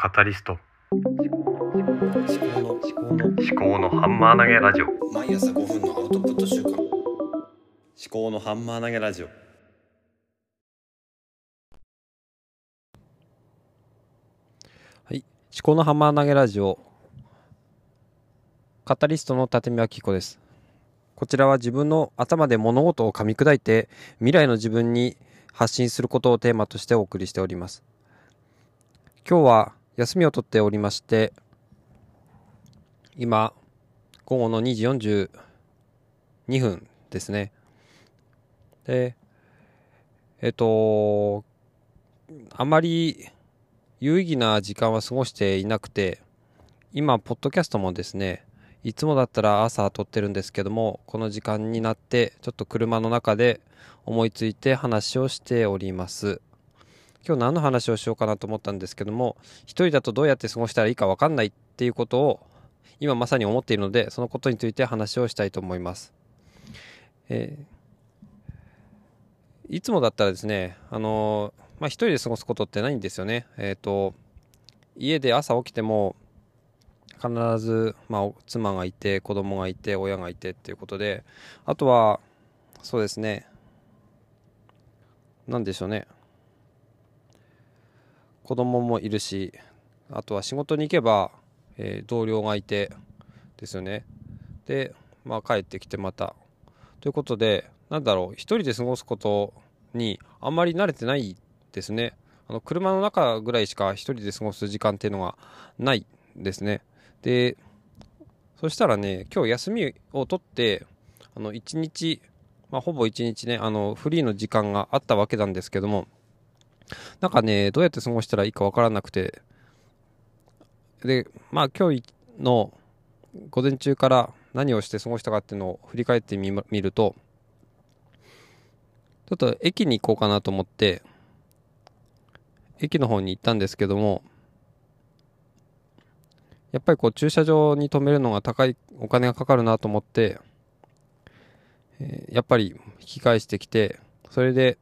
カタリスト。思考の思考の思考のハンマー投げラジオ。毎朝5分のアウトプット週間思考のハンマー投げラジオ。はい。思考のハンマー投げラジオ。カタリストの立見明子です。こちらは自分の頭で物事を噛み砕いて未来の自分に発信することをテーマとしてお送りしております。今日は休みを取っておりまして今午後の2時42分ですね。でえっとあまり有意義な時間は過ごしていなくて今ポッドキャストもですねいつもだったら朝撮ってるんですけどもこの時間になってちょっと車の中で思いついて話をしております。今日何の話をしようかなと思ったんですけども一人だとどうやって過ごしたらいいか分かんないっていうことを今まさに思っているのでそのことについて話をしたいと思います、えーいつもだったらですねあのーまあ一人で過ごすことってないんですよね。えっ、と家で朝起きても必ず、まあ、妻がいて子供がいて親がいてっていうことであとはそうですね何でしょうね。子供もいるしあとは仕事に行けば、えー同僚がいてですよね。で、まあ、帰ってきてまた。ということでなんだろう一人で過ごすことにあんまり慣れてないですね。あの車の中ぐらいしか一人で過ごす時間っていうのがないですね。でそしたらね今日休みを取ってあの一日、まあ、ほぼ一日ねあのフリーの時間があったわけなんですけどもなんかねどうやって過ごしたらいいかわからなくて。でまあ今日の午前中から何をして過ごしたかっていうのを振り返ってみるとちょっと駅に行こうかなと思って駅の方に行ったんですけどもやっぱりこう駐車場に止めるのが高いお金がかかるなと思って、えやっぱり引き返してきてそれで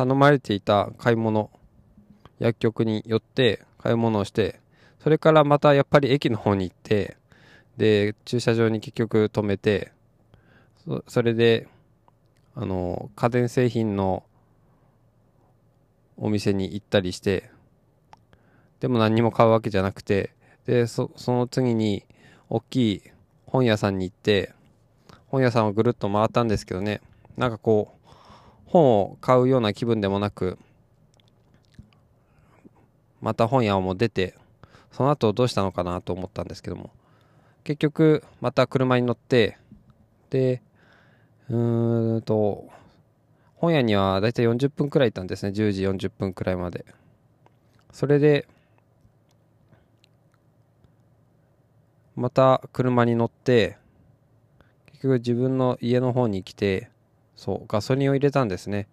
頼まれていた買い物薬局に寄って買い物をしてそれからまたやっぱり駅の方に行ってで駐車場に結局止めてそれであの家電製品のお店に行ったりしてでも何にも買うわけじゃなくてでその次に大きい本屋さんに行って本屋さんをぐるっと回ったんですけどね。なんかこう本を買うような気分でもなくまた本屋をも出てその後どうしたのかなと思ったんですけども。結局また車に乗ってでうーんと本屋にはだいたい40分くらいいたんですね。10時40分くらいまで。それでまた車に乗って結局自分の家の方に来てそうガソリンを入れたんですね。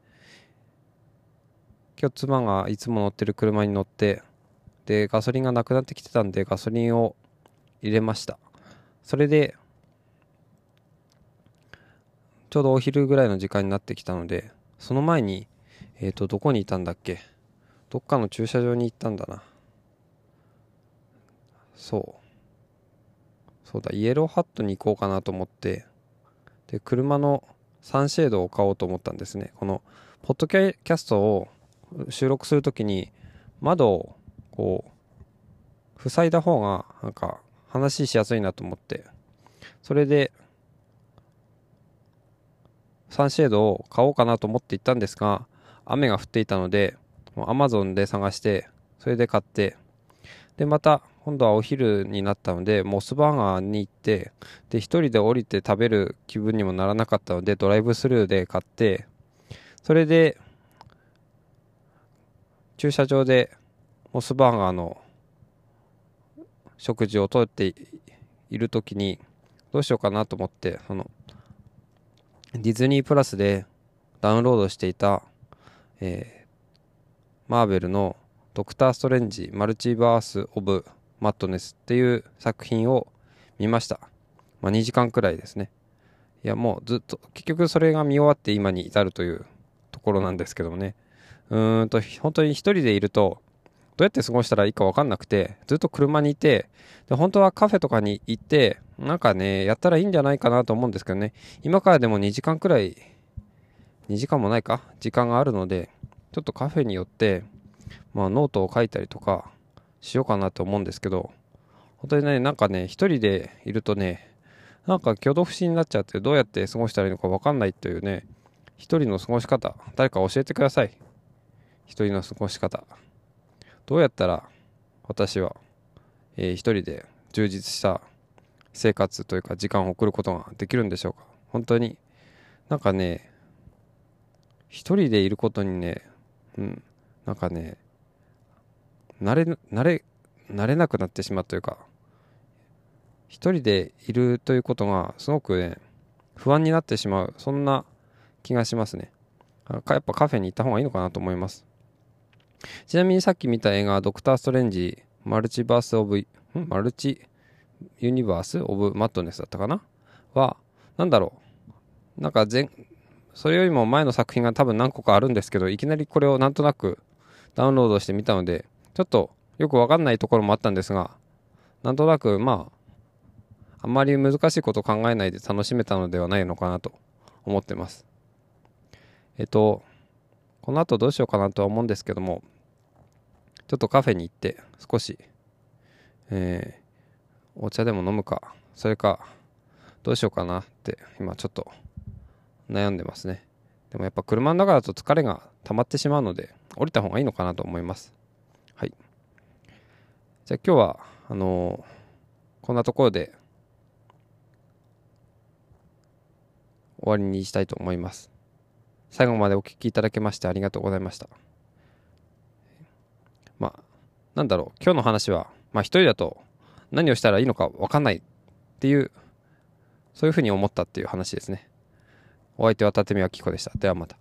今日妻がいつも乗ってる車に乗ってでガソリンがなくなってきてたんでガソリンを入れました。それでちょうどお昼ぐらいの時間になってきたのでその前にえっ、とどこにいたんだっけ？どっかの駐車場に行ったんだな。そう。そうだイエローハットに行こうかなと思ってで車のサンシェードを買おうと思ったんですね。このポッドキャストを収録するときに窓をこう塞いだ方がなんか話しやすいなと思って。それでサンシェードを買おうかなと思って行ったんですが雨が降っていたのでアマゾンで探してそれで買ってでまた今度はお昼になったのでモスバーガーに行ってで一人で降りて食べる気分にもならなかったのでドライブスルーで買ってそれで駐車場でモスバーガーの食事をとっている時にどうしようかなと思ってそのディズニープラスでダウンロードしていた、えーマーベルの「ドクター・ストレンジ・マルチバース・オブ・マットネス」っていう作品を見ました、まあ、2時間くらいですね。いやもうずっと結局それが見終わって今に至るというところなんですけどもね。うーんと本当に一人でいるとどうやって過ごしたらいいか分かんなくて、ずっと車にいて、で、本当はカフェとかに行って、なんかね、やったらいいんじゃないかなと思うんですけどね、今からでも2時間くらい、2時間もないか時間があるので、ちょっとカフェによって、まあ、ノートを書いたりとかしようかなと思うんですけど、本当にね、なんかね、一人でいるとね、なんか挙動不審になっちゃってどうやって過ごしたらいいのか分かんないというね、一人の過ごし方、誰か教えてください。一人の過ごし方。どうやったら私は、えー、一人で充実した生活というか時間を送ることができるんでしょうか本当になんかね一人でいることにねうんなんかね慣れ慣れ慣れなくなってしまうというか一人でいるということがすごくね不安になってしまうそんな気がしますね。やっぱカフェに行った方がいいのかなと思います。ちなみにさっき見た映画、ドクター・ストレンジ、マルチバース・オブ、マルチ？ユニバース・オブ・マットネスだったかな？は、なんだろう。なんか全、それよりも前の作品が多分何個かあるんですけど、いきなりこれをなんとなくダウンロードしてみたので、ちょっとよくわかんないところもあったんですが、なんとなくまあ、あんまり難しいこと考えないで楽しめたのではないのかなと思ってます。えっと、この後どうしようかなとは思うんですけども、ちょっとカフェに行って少し、えー、お茶でも飲むか、それか、どうしようかなって今ちょっと悩んでますね。でもやっぱ車の中だと疲れが溜まってしまうので、降りた方がいいのかなと思います。はい。じゃあ今日は、あのー、こんなところで終わりにしたいと思います。最後までお聞きいただきましてありがとうございました。まあ、なんだろう、今日の話は、まあ一人だと何をしたらいいのか分かんないっていう、そういうふうに思ったっていう話ですね。お相手は立宮紀子でした。ではまた。